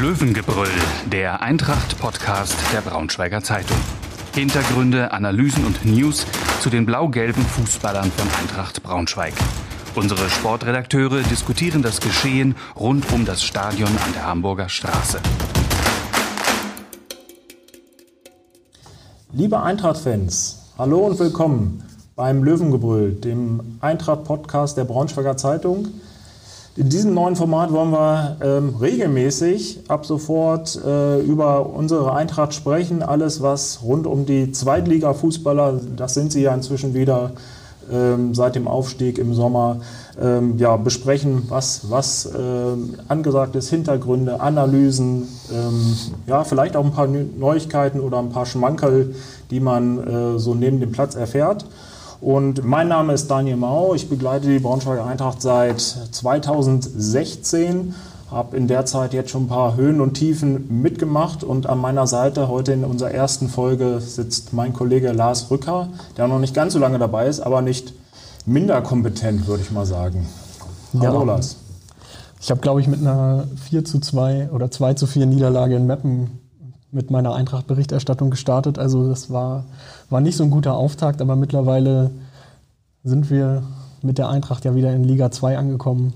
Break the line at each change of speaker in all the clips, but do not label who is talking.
Löwengebrüll, der Eintracht-Podcast der Braunschweiger Zeitung. Hintergründe, Analysen und News zu den blau-gelben Fußballern von Eintracht Braunschweig. Unsere Sportredakteure diskutieren das Geschehen rund um das Stadion an der Hamburger Straße.
Liebe Eintracht-Fans, hallo und willkommen beim Löwengebrüll, dem Eintracht-Podcast der Braunschweiger Zeitung. In diesem neuen Format wollen wir ähm, regelmäßig ab sofort äh, über unsere Eintracht sprechen. Alles, was rund um die Zweitliga-Fußballer, das sind sie ja inzwischen wieder ähm, seit dem Aufstieg im Sommer, ähm, ja, besprechen, was, was äh, angesagt ist, Hintergründe, Analysen, ähm, ja, vielleicht auch ein paar Neuigkeiten oder ein paar Schmankerl, die man äh, so neben dem Platz erfährt. Und mein Name ist Daniel Mau. Ich begleite die Braunschweiger Eintracht seit 2016. Habe in der Zeit jetzt schon ein paar Höhen und Tiefen mitgemacht. Und an meiner Seite heute in unserer ersten Folge sitzt mein Kollege Lars Rücker, der noch nicht ganz so lange dabei ist, aber nicht minder kompetent, würde ich mal sagen.
Hallo ja. Lars. Ich habe, glaube ich, mit einer 4 zu 2 oder 2 zu 4 Niederlage in Meppen mit meiner Eintracht-Berichterstattung gestartet. Also das war, war nicht so ein guter Auftakt, aber mittlerweile sind wir mit der Eintracht ja wieder in Liga 2 angekommen.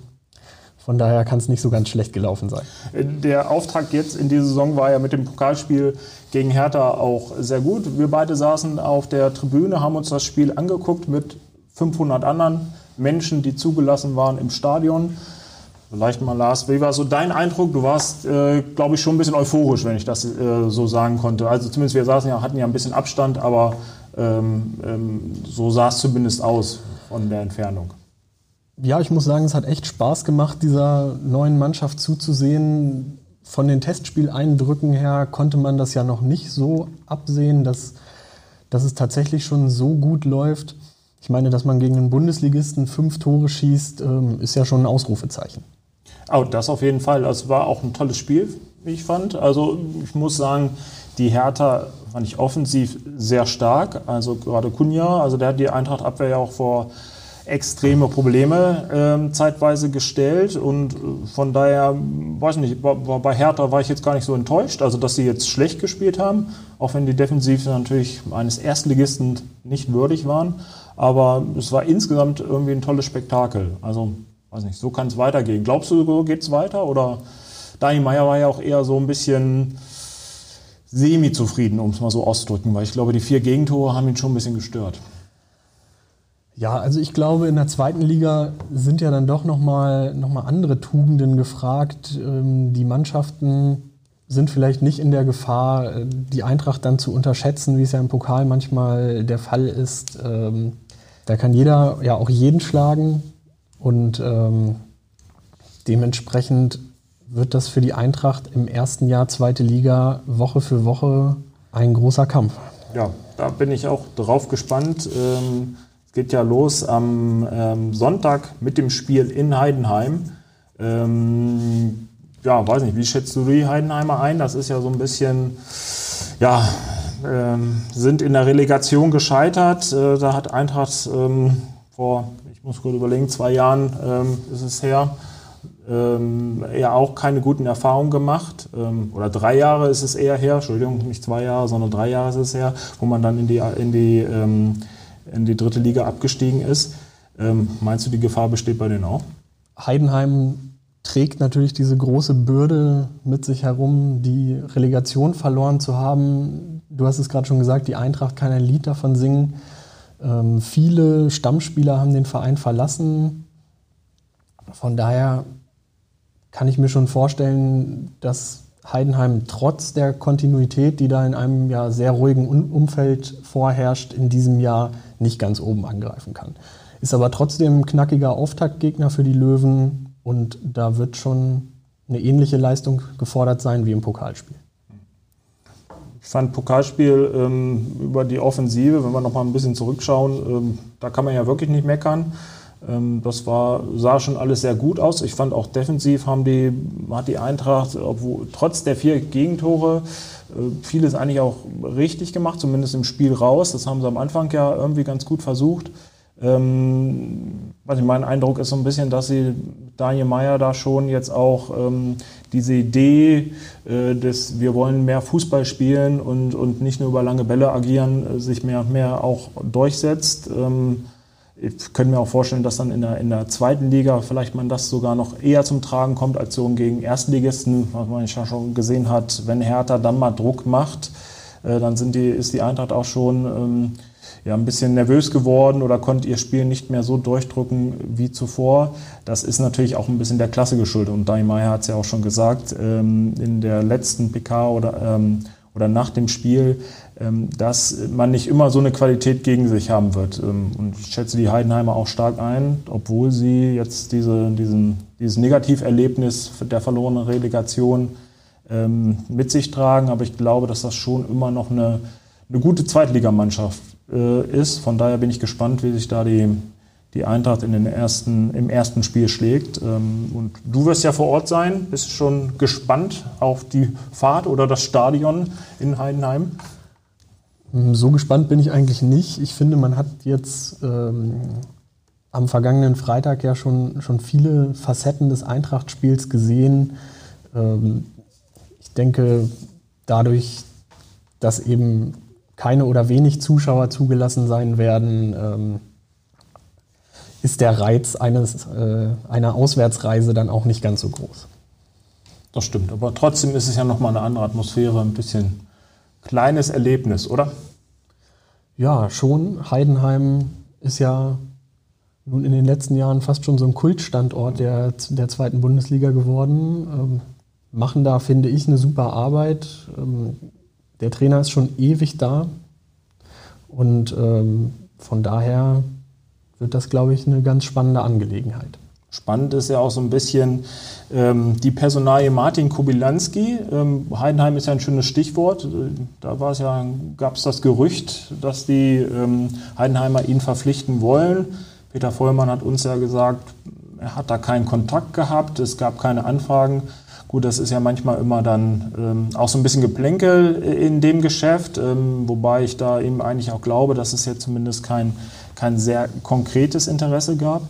Von daher kann es nicht so ganz schlecht gelaufen sein.
Der Auftakt jetzt in dieser Saison war ja mit dem Pokalspiel gegen Hertha auch sehr gut. Wir beide saßen auf der Tribüne, haben uns das Spiel angeguckt mit 500 anderen Menschen, die zugelassen waren im Stadion. Vielleicht mal, Lars, wie war so dein Eindruck? Du warst, äh, glaube ich, schon ein bisschen euphorisch, wenn ich das äh, so sagen konnte. Also zumindest wir saßen ja, hatten ja ein bisschen Abstand, aber ähm, ähm, so sah es zumindest aus von der Entfernung.
Ja, ich muss sagen, es hat echt Spaß gemacht, dieser neuen Mannschaft zuzusehen. Von den Testspieleindrücken her konnte man das ja noch nicht so absehen, dass, dass es tatsächlich schon so gut läuft. Ich meine, dass man gegen einen Bundesligisten fünf Tore schießt, ähm, ist ja schon ein Ausrufezeichen.
Oh, das auf jeden Fall. Es war auch ein tolles Spiel, wie ich fand. Also ich muss sagen, die Hertha fand ich offensiv sehr stark. Also gerade Kunja, also der hat die Eintracht-Abwehr ja auch vor extreme Probleme ähm, zeitweise gestellt und äh, von daher, weiß nicht, bei Hertha war ich jetzt gar nicht so enttäuscht, also dass sie jetzt schlecht gespielt haben, auch wenn die Defensive natürlich eines Erstligisten nicht würdig waren, aber es war insgesamt irgendwie ein tolles Spektakel. Also weiß nicht, so kann es weitergehen. Glaubst du, so geht es weiter? Oder Daniel Meyer war ja auch eher so ein bisschen semi-zufrieden, um es mal so auszudrücken, weil ich glaube, die vier Gegentore haben ihn schon ein bisschen gestört.
Ja, also ich glaube, in der zweiten Liga sind ja dann doch nochmal noch mal andere Tugenden gefragt. Ähm, die Mannschaften sind vielleicht nicht in der Gefahr, äh, die Eintracht dann zu unterschätzen, wie es ja im Pokal manchmal der Fall ist. Ähm, da kann jeder ja auch jeden schlagen. Und ähm, dementsprechend wird das für die Eintracht im ersten Jahr zweite Liga Woche für Woche ein großer Kampf.
Ja, da bin ich auch drauf gespannt. Ähm, es geht ja los am ähm, Sonntag mit dem Spiel in Heidenheim. Ähm, ja, weiß nicht, wie schätzt du die Heidenheimer ein? Das ist ja so ein bisschen, ja, ähm, sind in der Relegation gescheitert. Äh, da hat Eintracht ähm, vor ich muss kurz überlegen, zwei Jahren ähm, ist es her, ähm, ja auch keine guten Erfahrungen gemacht. Ähm, oder drei Jahre ist es eher her, Entschuldigung, nicht zwei Jahre, sondern drei Jahre ist es her, wo man dann in die, in die, ähm, in die dritte Liga abgestiegen ist. Ähm, meinst du, die Gefahr besteht bei denen auch?
Heidenheim trägt natürlich diese große Bürde mit sich herum, die Relegation verloren zu haben. Du hast es gerade schon gesagt, die Eintracht kann ein Lied davon singen. Ähm, viele Stammspieler haben den Verein verlassen. Von daher kann ich mir schon vorstellen, dass Heidenheim trotz der Kontinuität, die da in einem ja sehr ruhigen Umfeld vorherrscht, in diesem Jahr nicht ganz oben angreifen kann. Ist aber trotzdem ein knackiger Auftaktgegner für die Löwen und da wird schon eine ähnliche Leistung gefordert sein wie im Pokalspiel.
Ich fand Pokalspiel ähm, über die Offensive, wenn wir noch mal ein bisschen zurückschauen, ähm, da kann man ja wirklich nicht meckern. Ähm, das war, sah schon alles sehr gut aus. Ich fand auch defensiv haben die, hat die Eintracht, obwohl, trotz der vier Gegentore, äh, vieles eigentlich auch richtig gemacht, zumindest im Spiel raus. Das haben sie am Anfang ja irgendwie ganz gut versucht. Ähm, also mein Eindruck ist so ein bisschen, dass sie Daniel Meyer da schon jetzt auch ähm, diese Idee äh, des, wir wollen mehr Fußball spielen und, und nicht nur über lange Bälle agieren, äh, sich mehr und mehr auch durchsetzt. Ähm, ich könnte mir auch vorstellen, dass dann in der, in der zweiten Liga vielleicht man das sogar noch eher zum Tragen kommt als so gegen Erstligisten, was man ja schon gesehen hat, wenn Hertha dann mal Druck macht, äh, dann sind die, ist die Eintracht auch schon ähm, ja, ein bisschen nervös geworden oder konnte ihr Spiel nicht mehr so durchdrücken wie zuvor. Das ist natürlich auch ein bisschen der Klasse geschuldet. Und Dani Meyer hat es ja auch schon gesagt, ähm, in der letzten PK oder, ähm, oder nach dem Spiel, ähm, dass man nicht immer so eine Qualität gegen sich haben wird. Ähm, und ich schätze die Heidenheimer auch stark ein, obwohl sie jetzt diese, diesen, dieses Negativerlebnis der verlorenen Relegation ähm, mit sich tragen. Aber ich glaube, dass das schon immer noch eine, eine gute Zweitligamannschaft äh, ist. Von daher bin ich gespannt, wie sich da die, die Eintracht in den ersten, im ersten Spiel schlägt. Ähm, und du wirst ja vor Ort sein. Bist schon gespannt auf die Fahrt oder das Stadion in Heidenheim?
So gespannt bin ich eigentlich nicht. Ich finde, man hat jetzt ähm, am vergangenen Freitag ja schon, schon viele Facetten des Eintracht-Spiels gesehen. Ähm, ich denke, dadurch, dass eben keine oder wenig Zuschauer zugelassen sein werden, ähm, ist der Reiz eines, äh, einer Auswärtsreise dann auch nicht ganz so groß.
Das stimmt, aber trotzdem ist es ja nochmal eine andere Atmosphäre, ein bisschen kleines Erlebnis, oder?
Ja, schon. Heidenheim ist ja nun in den letzten Jahren fast schon so ein Kultstandort der, der zweiten Bundesliga geworden. Ähm, machen da, finde ich, eine super Arbeit. Ähm, der Trainer ist schon ewig da und ähm, von daher wird das, glaube ich, eine ganz spannende Angelegenheit.
Spannend ist ja auch so ein bisschen ähm, die Personalie Martin Kubilanski. Ähm, Heidenheim ist ja ein schönes Stichwort. Da ja, gab es das Gerücht, dass die ähm, Heidenheimer ihn verpflichten wollen. Peter Vollmann hat uns ja gesagt, er hat da keinen Kontakt gehabt, es gab keine Anfragen. Gut, das ist ja manchmal immer dann ähm, auch so ein bisschen Geplänkel in dem Geschäft, ähm, wobei ich da eben eigentlich auch glaube, dass es jetzt zumindest kein, kein sehr konkretes Interesse gab.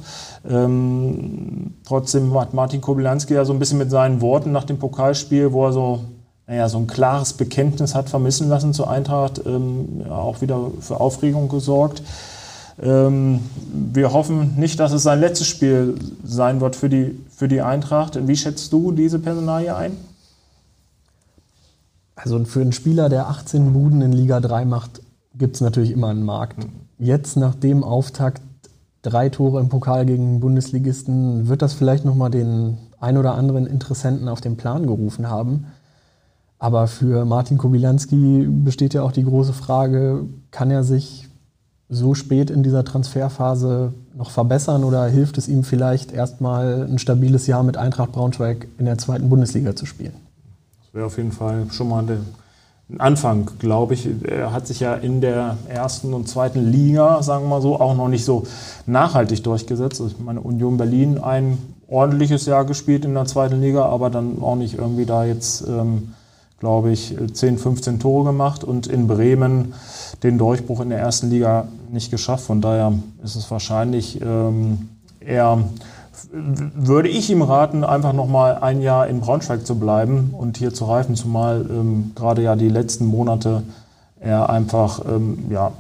Ähm, trotzdem hat Martin Kobylanski ja so ein bisschen mit seinen Worten nach dem Pokalspiel, wo er so, naja, so ein klares Bekenntnis hat vermissen lassen zur Eintracht, ähm, auch wieder für Aufregung gesorgt. Ähm, wir hoffen nicht, dass es sein letztes Spiel sein wird für die, für die Eintracht. Wie schätzt du diese Personalie ein?
Also für einen Spieler, der 18 Buden in Liga 3 macht, gibt es natürlich immer einen Markt. Jetzt nach dem Auftakt drei Tore im Pokal gegen Bundesligisten, wird das vielleicht nochmal den ein oder anderen Interessenten auf den Plan gerufen haben. Aber für Martin Kobilanski besteht ja auch die große Frage, kann er sich so spät in dieser Transferphase noch verbessern oder hilft es ihm vielleicht erstmal ein stabiles Jahr mit Eintracht Braunschweig in der zweiten Bundesliga zu spielen?
Das wäre auf jeden Fall schon mal ein Anfang, glaube ich. Er hat sich ja in der ersten und zweiten Liga, sagen wir mal so, auch noch nicht so nachhaltig durchgesetzt. Also ich meine, Union Berlin ein ordentliches Jahr gespielt in der zweiten Liga, aber dann auch nicht irgendwie da jetzt, ähm, glaube ich, 10, 15 Tore gemacht und in Bremen den Durchbruch in der ersten Liga nicht geschafft. Von daher ist es wahrscheinlich ähm, eher, würde ich ihm raten, einfach nochmal ein Jahr in Braunschweig zu bleiben und hier zu reifen, zumal ähm, gerade ja die letzten Monate er einfach ähm, ja,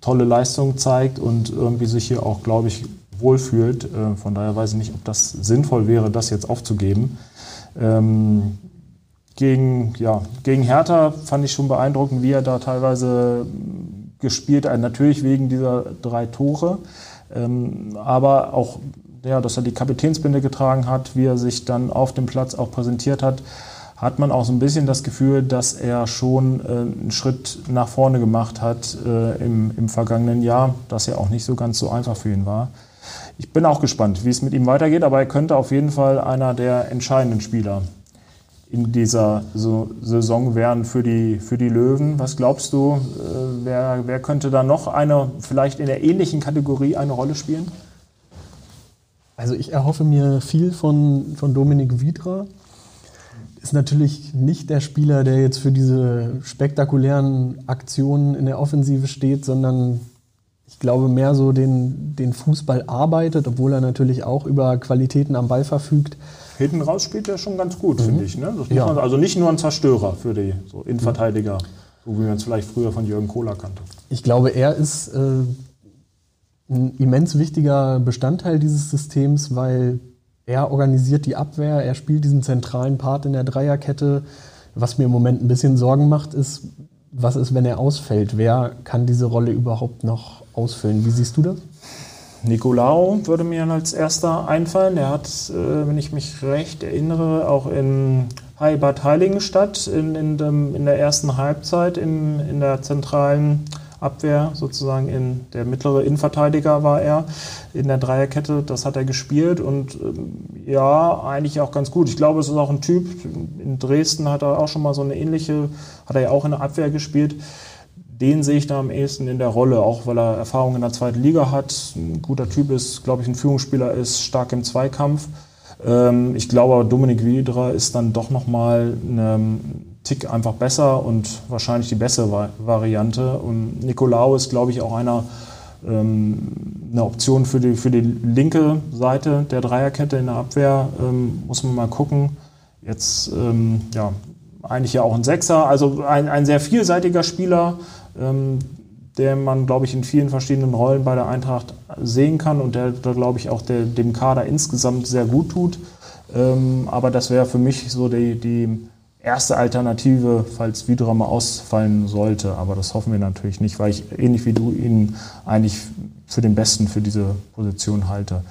tolle Leistungen zeigt und irgendwie sich hier auch, glaube ich, wohlfühlt. Äh, von daher weiß ich nicht, ob das sinnvoll wäre, das jetzt aufzugeben. Ähm, gegen, ja, gegen Hertha fand ich schon beeindruckend, wie er da teilweise gespielt hat. Natürlich wegen dieser drei Tore, ähm, aber auch, ja, dass er die Kapitänsbinde getragen hat, wie er sich dann auf dem Platz auch präsentiert hat, hat man auch so ein bisschen das Gefühl, dass er schon äh, einen Schritt nach vorne gemacht hat äh, im, im vergangenen Jahr, das ja auch nicht so ganz so einfach für ihn war. Ich bin auch gespannt, wie es mit ihm weitergeht, aber er könnte auf jeden Fall einer der entscheidenden Spieler in dieser Saison wären für die, für die Löwen. Was glaubst du, äh, wer, wer könnte da noch eine, vielleicht in der ähnlichen Kategorie eine Rolle spielen?
Also ich erhoffe mir viel von, von Dominik Wiedra. Ist natürlich nicht der Spieler, der jetzt für diese spektakulären Aktionen in der Offensive steht, sondern ich glaube, mehr so den, den Fußball arbeitet, obwohl er natürlich auch über Qualitäten am Ball verfügt.
Hinten raus spielt er schon ganz gut, mhm. finde ich. Ne? Ja. Man, also nicht nur ein Zerstörer für die so Innenverteidiger, mhm. so wie man es vielleicht früher von Jürgen Kohler kannte.
Ich glaube, er ist äh, ein immens wichtiger Bestandteil dieses Systems, weil er organisiert die Abwehr, er spielt diesen zentralen Part in der Dreierkette. Was mir im Moment ein bisschen Sorgen macht, ist, was ist, wenn er ausfällt? Wer kann diese Rolle überhaupt noch ausfüllen? Wie siehst du das?
Nicolao würde mir als erster einfallen. Der hat, äh, wenn ich mich recht erinnere, auch in Bad Heiligenstadt in, in, dem, in der ersten Halbzeit in, in der zentralen Abwehr, sozusagen in der mittlere Innenverteidiger war er in der Dreierkette. Das hat er gespielt und ähm, ja, eigentlich auch ganz gut. Ich glaube, es ist auch ein Typ. In Dresden hat er auch schon mal so eine ähnliche, hat er ja auch in der Abwehr gespielt. Den sehe ich da am ehesten in der Rolle, auch weil er Erfahrung in der zweiten Liga hat. Ein guter Typ ist, glaube ich, ein Führungsspieler ist, stark im Zweikampf. Ähm, ich glaube, Dominik Wiedra ist dann doch nochmal eine Tick einfach besser und wahrscheinlich die bessere Variante. Und Nicolao ist, glaube ich, auch einer, ähm, eine Option für die, für die linke Seite der Dreierkette in der Abwehr. Ähm, muss man mal gucken. Jetzt, ähm, ja, eigentlich ja auch ein Sechser, also ein, ein sehr vielseitiger Spieler, ähm, der man, glaube ich, in vielen verschiedenen Rollen bei der Eintracht sehen kann und der, der glaube ich, auch der, dem Kader insgesamt sehr gut tut. Ähm, aber das wäre für mich so die, die erste Alternative, falls Widra mal ausfallen sollte. Aber das hoffen wir natürlich nicht, weil ich ähnlich wie du ihn eigentlich für den Besten für diese Position halte.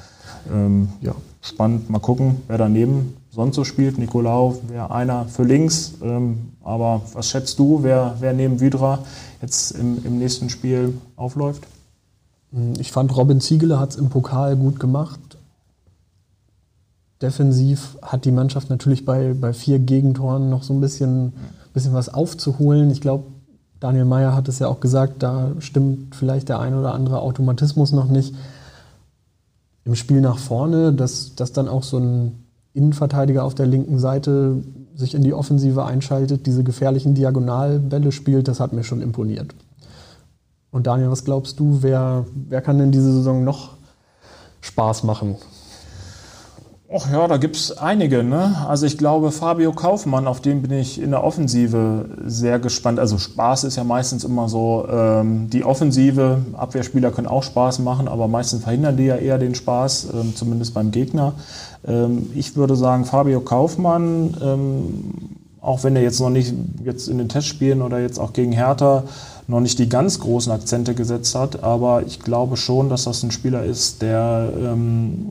Ähm, ja, spannend. Mal gucken, wer daneben sonst so spielt. Nicolau wäre einer für links. Ähm, aber was schätzt du, wer, wer neben Widra jetzt im, im nächsten Spiel aufläuft?
Ich fand, Robin Ziegele hat es im Pokal gut gemacht. Defensiv hat die Mannschaft natürlich bei, bei vier Gegentoren noch so ein bisschen, bisschen was aufzuholen. Ich glaube, Daniel Meyer hat es ja auch gesagt, da stimmt vielleicht der ein oder andere Automatismus noch nicht. Im Spiel nach vorne, dass, dass dann auch so ein Innenverteidiger auf der linken Seite sich in die Offensive einschaltet, diese gefährlichen Diagonalbälle spielt, das hat mir schon imponiert. Und Daniel, was glaubst du, wer, wer kann denn diese Saison noch Spaß machen?
Ach ja, da gibt es einige. Ne? Also ich glaube, Fabio Kaufmann, auf den bin ich in der Offensive sehr gespannt. Also Spaß ist ja meistens immer so, ähm, die Offensive, Abwehrspieler können auch Spaß machen, aber meistens verhindern die ja eher den Spaß, ähm, zumindest beim Gegner. Ähm, ich würde sagen, Fabio Kaufmann, ähm, auch wenn er jetzt noch nicht jetzt in den Testspielen oder jetzt auch gegen Hertha noch nicht die ganz großen Akzente gesetzt hat, aber ich glaube schon, dass das ein Spieler ist, der ähm,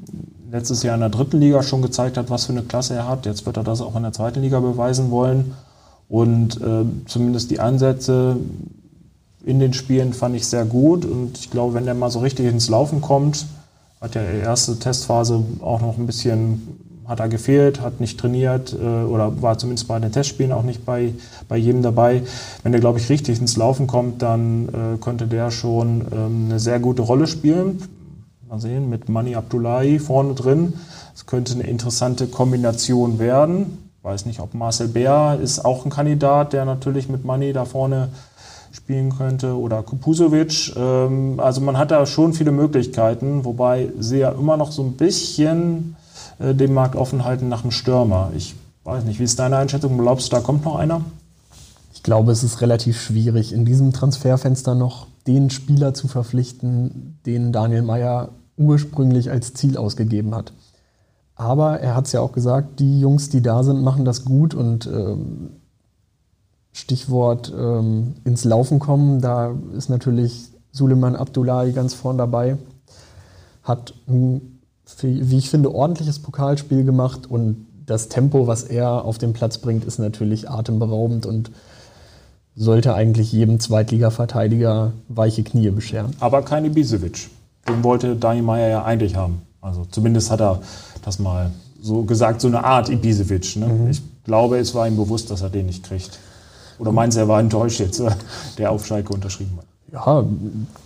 letztes Jahr in der dritten Liga schon gezeigt hat, was für eine Klasse er hat. Jetzt wird er das auch in der zweiten Liga beweisen wollen. Und äh, zumindest die Ansätze in den Spielen fand ich sehr gut. Und ich glaube, wenn er mal so richtig ins Laufen kommt, hat ja die erste Testphase auch noch ein bisschen, hat er gefehlt, hat nicht trainiert äh, oder war zumindest bei den Testspielen auch nicht bei, bei jedem dabei. Wenn er, glaube ich, richtig ins Laufen kommt, dann äh, könnte der schon ähm, eine sehr gute Rolle spielen Mal sehen, mit Mani Abdullahi vorne drin. Es könnte eine interessante Kombination werden. Weiß nicht, ob Marcel Bär ist auch ein Kandidat, der natürlich mit Mani da vorne spielen könnte oder Kupusovic. Ähm, also man hat da schon viele Möglichkeiten, wobei sie ja immer noch so ein bisschen äh, den Markt offen halten nach einem Stürmer. Ich weiß nicht, wie ist deine Einschätzung? Glaubst du, da kommt noch einer?
Ich glaube, es ist relativ schwierig, in diesem Transferfenster noch den Spieler zu verpflichten, den Daniel Meyer ursprünglich als Ziel ausgegeben hat. Aber er hat es ja auch gesagt, die Jungs, die da sind, machen das gut und ähm, Stichwort ähm, ins Laufen kommen, da ist natürlich Suleiman Abdullahi ganz vorn dabei, hat ein, wie ich finde, ordentliches Pokalspiel gemacht und das Tempo, was er auf den Platz bringt, ist natürlich atemberaubend und sollte eigentlich jedem Zweitliga-Verteidiger weiche Knie bescheren.
Aber keine Ibisevic den wollte Dani Meyer ja eigentlich haben. Also zumindest hat er das mal so gesagt, so eine Art Ibisevic. Ne? Mhm. Ich glaube, es war ihm bewusst, dass er den nicht kriegt. Oder meinst du, er war enttäuscht jetzt, äh, der auf Schalke unterschrieben hat?
Ja,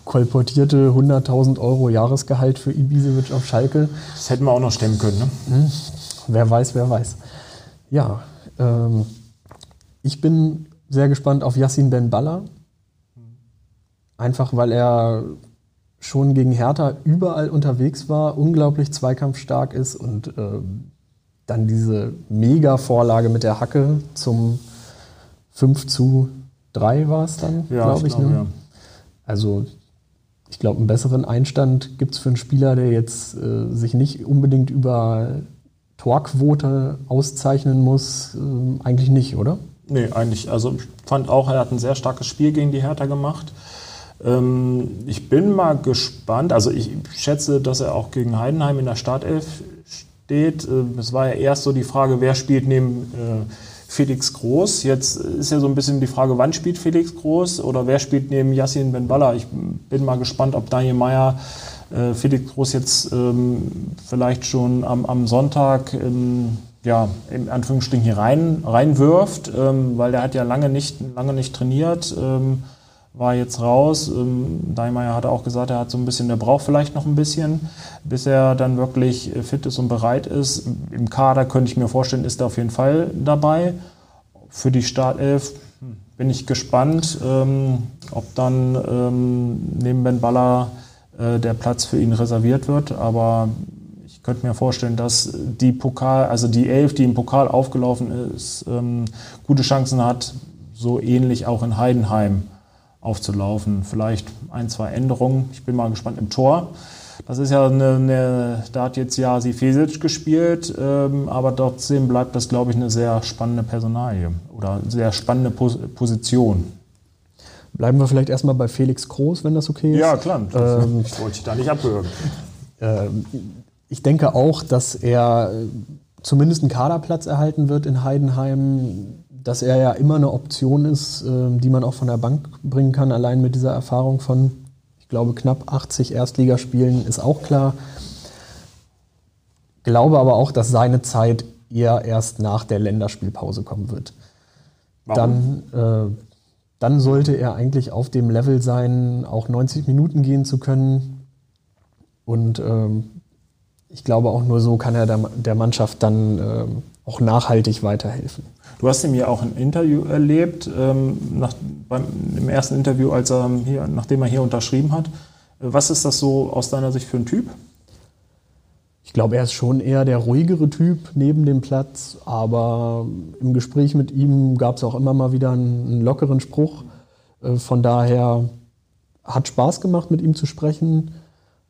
kolportierte 100.000 Euro Jahresgehalt für Ibisevic auf Schalke.
Das hätten wir auch noch stemmen können, ne?
Mhm. Wer weiß, wer weiß. Ja, ähm, ich bin sehr gespannt auf Yassin Ben Balla. Einfach weil er schon gegen Hertha überall unterwegs war, unglaublich zweikampfstark ist und äh, dann diese Mega-Vorlage mit der Hacke zum 5 zu 3 war es dann, ja, glaube ich. ich glaub, ne? ja. Also ich glaube, einen besseren Einstand gibt es für einen Spieler, der jetzt äh, sich nicht unbedingt über Torquote auszeichnen muss, äh, eigentlich nicht, oder?
Nee, eigentlich. Also ich fand auch, er hat ein sehr starkes Spiel gegen die Hertha gemacht. Ähm, ich bin mal gespannt. Also ich schätze, dass er auch gegen Heidenheim in der Startelf steht. Äh, es war ja erst so die Frage, wer spielt neben äh, Felix Groß. Jetzt ist ja so ein bisschen die Frage, wann spielt Felix Groß oder wer spielt neben Yassin Benballa. Ich bin mal gespannt, ob Daniel Meyer äh, Felix Groß jetzt ähm, vielleicht schon am, am Sonntag in, ja, in Anführungsstrichen hier rein, reinwirft, ähm, weil der hat ja lange nicht, lange nicht trainiert. War jetzt raus. Ähm, Daimeyer hat auch gesagt, er hat so ein bisschen, der braucht vielleicht noch ein bisschen, bis er dann wirklich fit ist und bereit ist. Im Kader könnte ich mir vorstellen, ist er auf jeden Fall dabei. Für die Startelf bin ich gespannt, ähm, ob dann ähm, neben Ben Baller äh, der Platz für ihn reserviert wird. Aber ich könnte mir vorstellen, dass die Pokal, also die Elf, die im Pokal aufgelaufen ist, ähm, gute Chancen hat, so ähnlich auch in Heidenheim aufzulaufen. Vielleicht ein, zwei Änderungen. Ich bin mal gespannt im Tor. Das ist ja eine, eine da hat jetzt Jasi Fesic gespielt, ähm, aber trotzdem bleibt das, glaube ich, eine sehr spannende Personalie oder sehr spannende Pos Position.
Bleiben wir vielleicht erstmal bei Felix Groß, wenn das okay ist.
Ja, klar. Ähm, ich wollte dich da nicht abhören.
Ähm, ich denke auch, dass er zumindest einen Kaderplatz erhalten wird in Heidenheim dass er ja immer eine Option ist, ähm, die man auch von der Bank bringen kann. Allein mit dieser Erfahrung von, ich glaube, knapp 80 Erstligaspielen ist auch klar. Glaube aber auch, dass seine Zeit eher erst nach der Länderspielpause kommen wird. Warum? Dann, äh, dann sollte er eigentlich auf dem Level sein, auch 90 Minuten gehen zu können. Und ähm, ich glaube, auch nur so kann er der, der Mannschaft dann äh, auch nachhaltig weiterhelfen.
Du hast ihm ja auch ein Interview erlebt, ähm, nach, beim, im ersten Interview, als er hier, nachdem er hier unterschrieben hat. Was ist das so aus deiner Sicht für ein Typ?
Ich glaube, er ist schon eher der ruhigere Typ neben dem Platz, aber im Gespräch mit ihm gab es auch immer mal wieder einen, einen lockeren Spruch. Äh, von daher hat Spaß gemacht, mit ihm zu sprechen.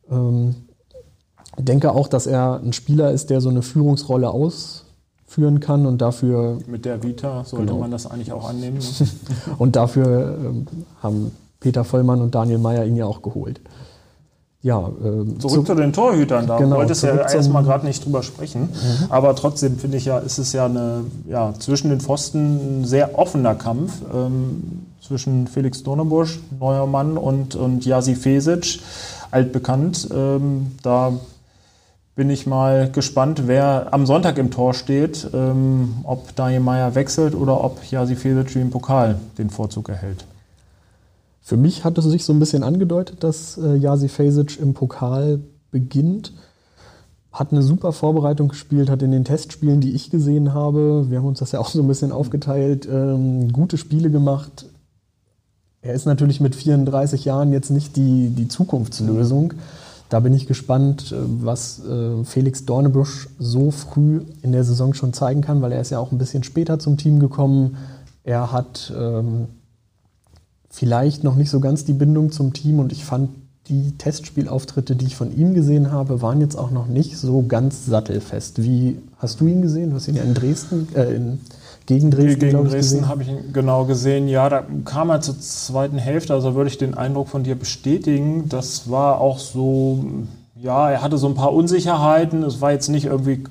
Ähm, ich denke auch, dass er ein Spieler ist, der so eine Führungsrolle aus, führen kann und dafür.
Mit der Vita sollte genau. man das eigentlich auch annehmen.
Ne? und dafür ähm, haben Peter Vollmann und Daniel Meyer ihn ja auch geholt.
Ja, ähm, zurück zu, zu, den Torhütern, da genau, wolltest du ja erstmal gerade nicht drüber sprechen. Mhm. Aber trotzdem finde ich ja, ist es ja eine, ja, zwischen den Pfosten ein sehr offener Kampf ähm, zwischen Felix Dornebusch, neuer Mann, und, und Jasi Fesic, altbekannt. Ähm, da bin ich mal gespannt, wer am Sonntag im Tor steht, ähm, ob Daniel Meyer wechselt oder ob Jasi Fesic im Pokal den Vorzug erhält.
Für mich hat es sich so ein bisschen angedeutet, dass äh, Jasi Fesic im Pokal beginnt. Hat eine super Vorbereitung gespielt, hat in den Testspielen, die ich gesehen habe, wir haben uns das ja auch so ein bisschen aufgeteilt, ähm, gute Spiele gemacht. Er ist natürlich mit 34 Jahren jetzt nicht die, die Zukunftslösung. Mhm da bin ich gespannt, äh, was äh, Felix Dornebusch so früh in der Saison schon zeigen kann, weil er ist ja auch ein bisschen später zum Team gekommen. Er hat ähm, vielleicht noch nicht so ganz die Bindung zum Team und ich fand die Testspielauftritte, die ich von ihm gesehen habe, waren jetzt auch noch nicht so ganz sattelfest. Wie hast du ihn gesehen? Du hast ihn ja in Dresden, äh, in gegen Dresden,
Gegen Dresden habe ich ihn genau gesehen. Ja, da kam er zur zweiten Hälfte, also würde ich den Eindruck von dir bestätigen. Das war auch so, ja, er hatte so ein paar Unsicherheiten. Es war jetzt nicht irgendwie,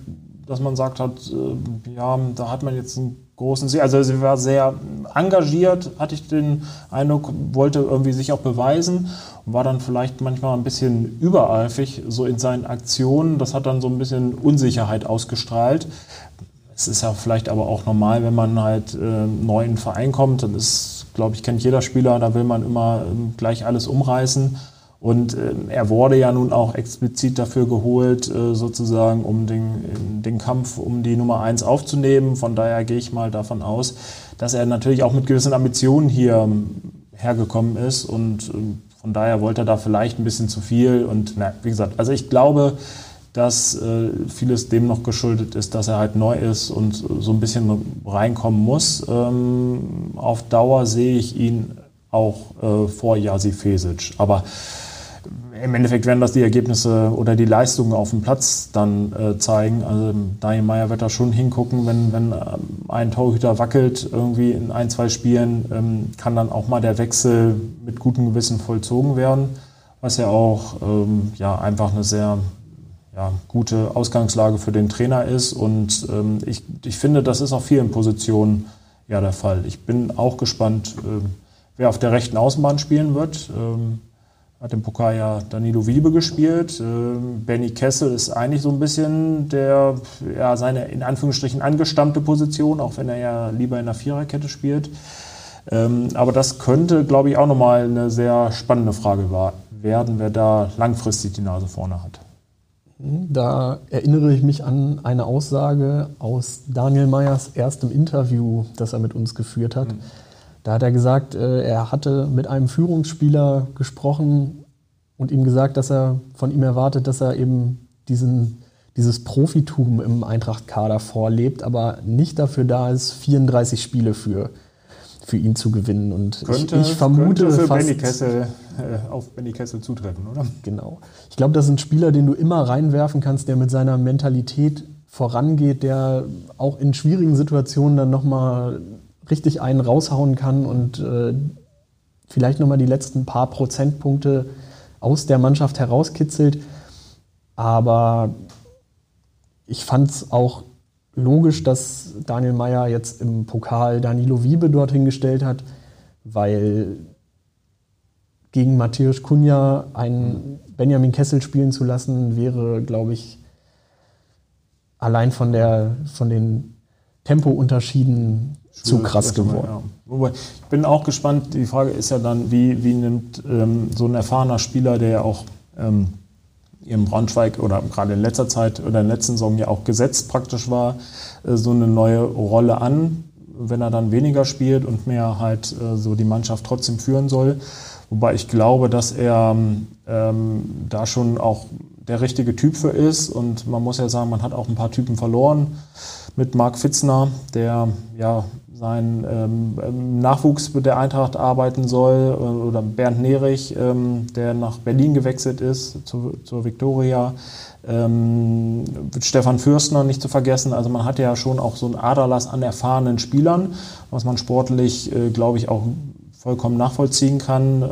dass man sagt hat, äh, ja, da hat man jetzt einen großen Sieg. Also sie war sehr engagiert, hatte ich den Eindruck, wollte irgendwie sich auch beweisen und war dann vielleicht manchmal ein bisschen übereifrig so in seinen Aktionen. Das hat dann so ein bisschen Unsicherheit ausgestrahlt. Es ist ja vielleicht aber auch normal, wenn man halt äh, neu in den Verein kommt, dann ist, glaube ich, kennt jeder Spieler, da will man immer äh, gleich alles umreißen. Und äh, er wurde ja nun auch explizit dafür geholt, äh, sozusagen, um den, den Kampf um die Nummer eins aufzunehmen. Von daher gehe ich mal davon aus, dass er natürlich auch mit gewissen Ambitionen hier ähm, hergekommen ist. Und ähm, von daher wollte er da vielleicht ein bisschen zu viel. Und na, wie gesagt, also ich glaube, dass äh, vieles dem noch geschuldet ist, dass er halt neu ist und so ein bisschen reinkommen muss. Ähm, auf Dauer sehe ich ihn auch äh, vor Jasi Fesic. Aber im Endeffekt werden das die Ergebnisse oder die Leistungen auf dem Platz dann äh, zeigen. Also Daniel Meyer wird da schon hingucken, wenn, wenn ähm, ein Torhüter wackelt, irgendwie in ein, zwei Spielen, ähm, kann dann auch mal der Wechsel mit gutem Gewissen vollzogen werden, was ja auch ähm, ja, einfach eine sehr ja, gute Ausgangslage für den Trainer ist. Und ähm, ich, ich finde, das ist auf vielen Positionen ja der Fall. Ich bin auch gespannt, äh, wer auf der rechten Außenbahn spielen wird. Ähm, hat im Pokal ja Danilo Wiebe gespielt. Ähm, Benny Kessel ist eigentlich so ein bisschen der, ja, seine in Anführungsstrichen angestammte Position, auch wenn er ja lieber in der Viererkette spielt. Ähm, aber das könnte, glaube ich, auch nochmal eine sehr spannende Frage werden, wer da langfristig die Nase vorne hat.
Da erinnere ich mich an eine Aussage aus Daniel Meyers erstem Interview, das er mit uns geführt hat. Mhm da hat er gesagt, äh, er hatte mit einem Führungsspieler gesprochen und ihm gesagt, dass er von ihm erwartet, dass er eben diesen, dieses Profitum im Eintracht-Kader vorlebt, aber nicht dafür da ist, 34 Spiele für, für ihn zu gewinnen. Und
könnte, ich, ich vermute könnte für fast, Benny Kessel, äh, auf Benny Kessel zutreffen, oder?
Genau. Ich glaube, das ist ein Spieler, den du immer reinwerfen kannst, der mit seiner Mentalität vorangeht, der auch in schwierigen Situationen dann nochmal richtig einen raushauen kann und äh, vielleicht nochmal die letzten paar Prozentpunkte aus der Mannschaft herauskitzelt. Aber ich fand es auch logisch, dass Daniel Meyer jetzt im Pokal Danilo Wiebe dorthin gestellt hat, weil gegen Matthäus Kunja einen Benjamin Kessel spielen zu lassen, wäre, glaube ich, allein von, der, von den Tempounterschieden zu krass geworden.
Ja. Ich bin auch gespannt, die Frage ist ja dann, wie, wie nimmt ähm, so ein erfahrener Spieler, der ja auch ähm, im Braunschweig oder gerade in letzter Zeit oder in der letzten Saison ja auch gesetzt praktisch war, äh, so eine neue Rolle an, wenn er dann weniger spielt und mehr halt äh, so die Mannschaft trotzdem führen soll. Wobei ich glaube, dass er ähm, da schon auch der richtige Typ für ist und man muss ja sagen, man hat auch ein paar Typen verloren mit Marc Fitzner, der ja sein ähm, Nachwuchs der Eintracht arbeiten soll, äh, oder Bernd Nerich, ähm, der nach Berlin gewechselt ist, zu, zur Viktoria. Ähm, Stefan Fürstner nicht zu vergessen. Also man hat ja schon auch so einen Aderlass an erfahrenen Spielern, was man sportlich, äh, glaube ich, auch vollkommen nachvollziehen kann, äh,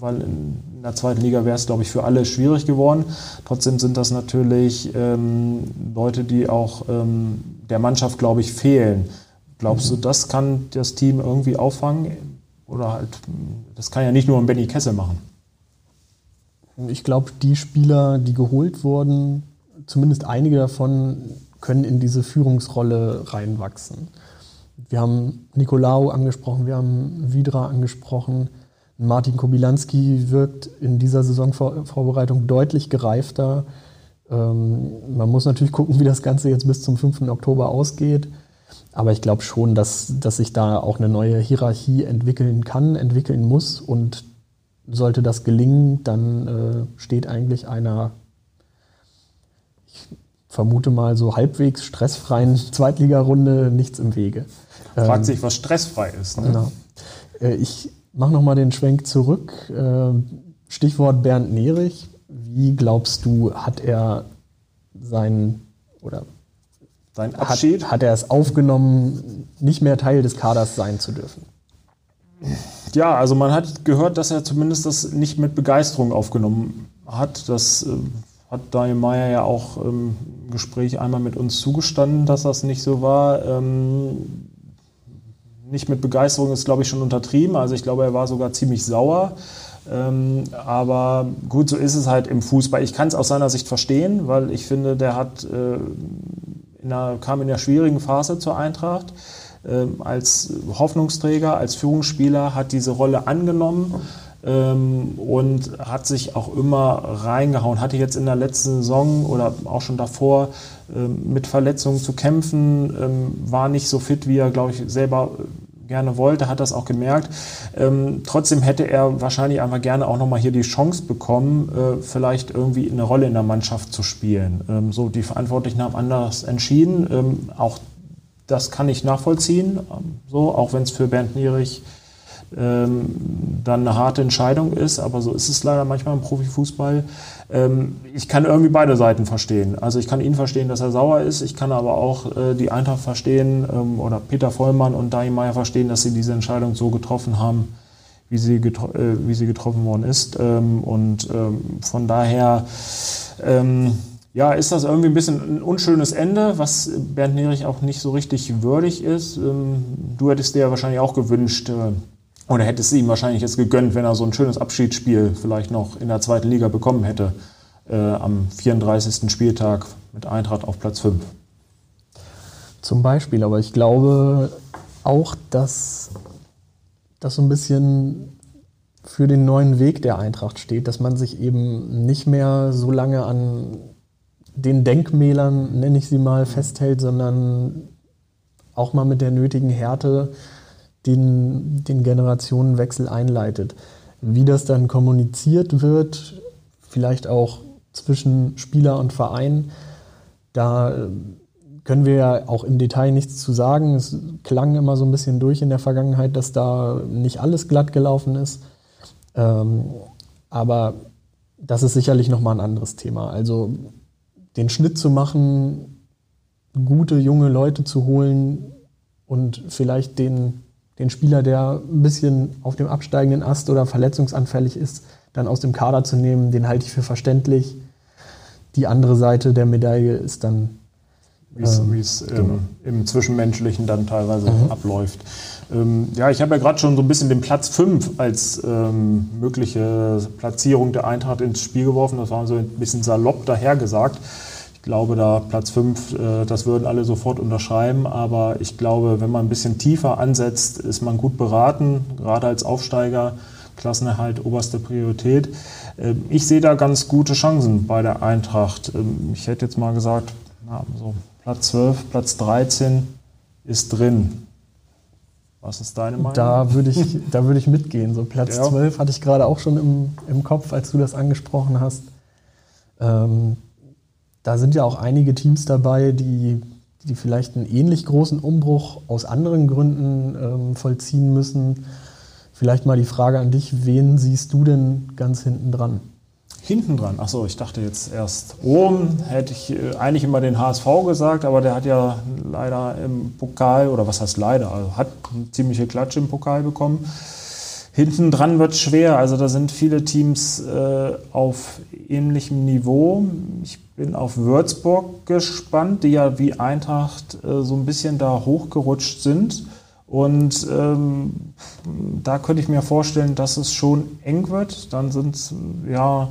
weil in, in der zweiten Liga wäre es, glaube ich, für alle schwierig geworden. Trotzdem sind das natürlich ähm, Leute, die auch ähm, der Mannschaft, glaube ich, fehlen. Glaubst du, das kann das Team irgendwie auffangen? Oder halt, das kann ja nicht nur ein Benny Kessel machen.
Ich glaube, die Spieler, die geholt wurden, zumindest einige davon, können in diese Führungsrolle reinwachsen. Wir haben Nicolao angesprochen, wir haben Vidra angesprochen. Martin Kobilanski wirkt in dieser Saisonvorbereitung deutlich gereifter. Ähm, man muss natürlich gucken, wie das Ganze jetzt bis zum 5. Oktober ausgeht. Aber ich glaube schon, dass, dass sich da auch eine neue Hierarchie entwickeln kann, entwickeln muss. Und sollte das gelingen, dann äh, steht eigentlich einer, ich vermute mal, so halbwegs stressfreien Zweitligarunde nichts im Wege.
Fragt ähm, sich, was stressfrei ist.
Ne? Genau. Äh, ich mache nochmal den Schwenk zurück. Äh, Stichwort Bernd Nerich. Wie glaubst du, hat er sein oder sein Abschied. Hat, hat er es aufgenommen, nicht mehr Teil des Kaders sein zu dürfen?
Ja, also man hat gehört, dass er zumindest das nicht mit Begeisterung aufgenommen hat. Das äh, hat Daniel Meyer ja auch im Gespräch einmal mit uns zugestanden, dass das nicht so war. Ähm, nicht mit Begeisterung ist, glaube ich, schon untertrieben. Also ich glaube, er war sogar ziemlich sauer. Ähm, aber gut, so ist es halt im Fußball. Ich kann es aus seiner Sicht verstehen, weil ich finde, der hat äh, in einer, kam in einer schwierigen Phase zur Eintracht. Ähm, als Hoffnungsträger, als Führungsspieler hat diese Rolle angenommen ähm, und hat sich auch immer reingehauen. Hatte jetzt in der letzten Saison oder auch schon davor ähm, mit Verletzungen zu kämpfen, ähm, war nicht so fit, wie er, glaube ich, selber gerne wollte, hat das auch gemerkt. Ähm, trotzdem hätte er wahrscheinlich einfach gerne auch nochmal hier die Chance bekommen, äh, vielleicht irgendwie eine Rolle in der Mannschaft zu spielen. Ähm, so, die Verantwortlichen haben anders entschieden. Ähm, auch das kann ich nachvollziehen, ähm, so, auch wenn es für Bernd Nierich ähm, dann eine harte Entscheidung ist, aber so ist es leider manchmal im Profifußball. Ähm, ich kann irgendwie beide Seiten verstehen. Also ich kann ihn verstehen, dass er sauer ist, ich kann aber auch äh, die Eintracht verstehen ähm, oder Peter Vollmann und Dani Meyer verstehen, dass sie diese Entscheidung so getroffen haben, wie sie, getro äh, wie sie getroffen worden ist. Ähm, und ähm, von daher ähm, ja, ist das irgendwie ein bisschen ein unschönes Ende, was Bernd Nerich auch nicht so richtig würdig ist. Du hättest dir ja wahrscheinlich auch gewünscht, äh, oder hättest du ihm wahrscheinlich jetzt gegönnt, wenn er so ein schönes Abschiedsspiel vielleicht noch in der zweiten Liga bekommen hätte, äh, am 34. Spieltag mit Eintracht auf Platz 5.
Zum Beispiel, aber ich glaube auch, dass das so ein bisschen für den neuen Weg der Eintracht steht, dass man sich eben nicht mehr so lange an den Denkmälern, nenne ich sie mal, festhält, sondern auch mal mit der nötigen Härte den, den Generationenwechsel einleitet. Wie das dann kommuniziert wird, vielleicht auch zwischen Spieler und Verein, da äh, können wir ja auch im Detail nichts zu sagen. Es klang immer so ein bisschen durch in der Vergangenheit, dass da nicht alles glatt gelaufen ist. Ähm, aber das ist sicherlich nochmal ein anderes Thema. Also den Schnitt zu machen, gute junge Leute zu holen und vielleicht den den Spieler, der ein bisschen auf dem absteigenden Ast oder verletzungsanfällig ist, dann aus dem Kader zu nehmen, den halte ich für verständlich. Die andere Seite der Medaille ist dann
wie es ähm, genau. im, Zwischenmenschlichen dann teilweise mhm. abläuft. Ähm, ja, ich habe ja gerade schon so ein bisschen den Platz 5 als ähm, mögliche Platzierung der Eintracht ins Spiel geworfen. Das war so ein bisschen salopp dahergesagt. Ich glaube, da Platz 5, äh, das würden alle sofort unterschreiben. Aber ich glaube, wenn man ein bisschen tiefer ansetzt, ist man gut beraten, gerade als Aufsteiger. Klassenerhalt oberste Priorität. Ähm, ich sehe da ganz gute Chancen bei der Eintracht. Ähm, ich hätte jetzt mal gesagt, so Platz 12, Platz 13 ist drin. Was ist deine Meinung?
Da würde ich, da würde ich mitgehen. So Platz ja. 12 hatte ich gerade auch schon im, im Kopf, als du das angesprochen hast. Ähm, da sind ja auch einige Teams dabei, die, die vielleicht einen ähnlich großen Umbruch aus anderen Gründen ähm, vollziehen müssen. Vielleicht mal die Frage an dich, wen siehst du denn ganz hinten dran?
Hinten dran? Achso, ich dachte jetzt erst oben, hätte ich äh, eigentlich immer den HSV gesagt, aber der hat ja leider im Pokal, oder was heißt leider, also hat eine ziemliche Klatsche im Pokal bekommen. Hinten dran wird schwer. Also da sind viele Teams äh, auf ähnlichem Niveau. Ich bin auf Würzburg gespannt, die ja wie Eintracht äh, so ein bisschen da hochgerutscht sind. Und ähm, da könnte ich mir vorstellen, dass es schon eng wird. Dann sind ja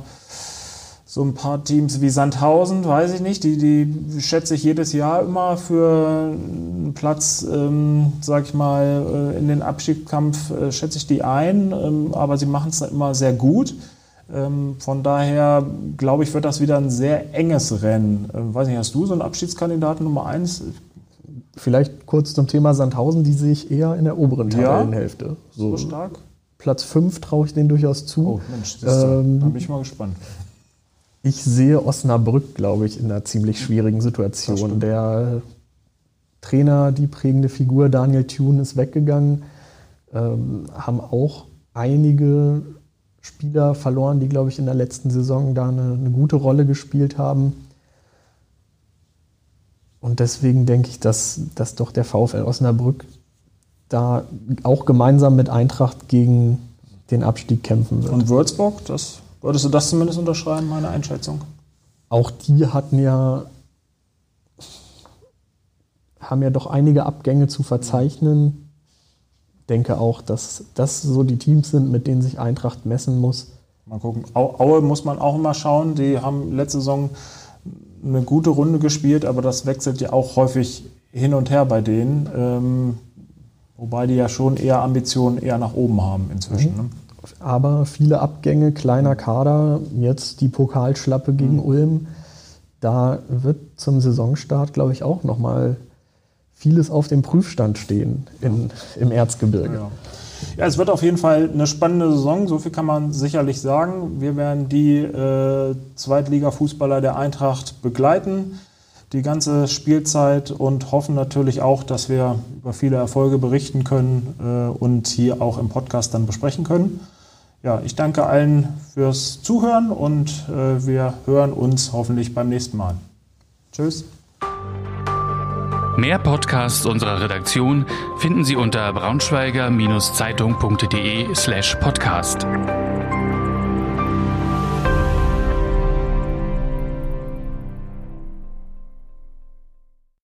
so ein paar Teams wie Sandhausen, weiß ich nicht, die, die schätze ich jedes Jahr immer für einen Platz, ähm, sag ich mal, äh, in den Abstiegskampf äh, schätze ich die ein, ähm, aber sie machen es immer sehr gut. Ähm, von daher glaube ich, wird das wieder ein sehr enges Rennen. Ähm, weiß nicht, hast du so einen Abschiedskandidaten Nummer eins?
Vielleicht kurz zum Thema Sandhausen, die sehe ich eher in der oberen Tabellenhälfte. Ja,
so, so stark.
Platz 5 traue ich denen durchaus zu. Oh
Mensch, ähm, da bin ich mal gespannt.
Ich sehe Osnabrück, glaube ich, in einer ziemlich schwierigen Situation. Der Trainer, die prägende Figur Daniel Thune ist weggegangen, ähm, haben auch einige Spieler verloren, die, glaube ich, in der letzten Saison da eine, eine gute Rolle gespielt haben. Und deswegen denke ich, dass, dass doch der VfL Osnabrück da auch gemeinsam mit Eintracht gegen den Abstieg kämpfen wird.
Und Würzburg, das Würdest du das zumindest unterschreiben, meine Einschätzung?
Auch die hatten ja, haben ja doch einige Abgänge zu verzeichnen. Ich denke auch, dass das so die Teams sind, mit denen sich Eintracht messen muss.
Mal gucken. Aue muss man auch immer schauen. Die haben letzte Saison eine gute Runde gespielt, aber das wechselt ja auch häufig hin und her bei denen. Ähm, wobei die ja schon eher Ambitionen eher nach oben haben inzwischen. Mhm. Ne?
Aber viele Abgänge, kleiner Kader, jetzt die Pokalschlappe gegen mhm. Ulm. Da wird zum Saisonstart, glaube ich, auch nochmal vieles auf dem Prüfstand stehen in, im Erzgebirge.
Ja. Ja, es wird auf jeden Fall eine spannende Saison, so viel kann man sicherlich sagen. Wir werden die äh, Zweitliga-Fußballer der Eintracht begleiten, die ganze Spielzeit und hoffen natürlich auch, dass wir über viele Erfolge berichten können äh, und hier auch im Podcast dann besprechen können. Ja, ich danke allen fürs Zuhören und äh, wir hören uns hoffentlich beim nächsten Mal. Tschüss.
Mehr Podcasts unserer Redaktion finden Sie unter braunschweiger-zeitung.de slash podcast.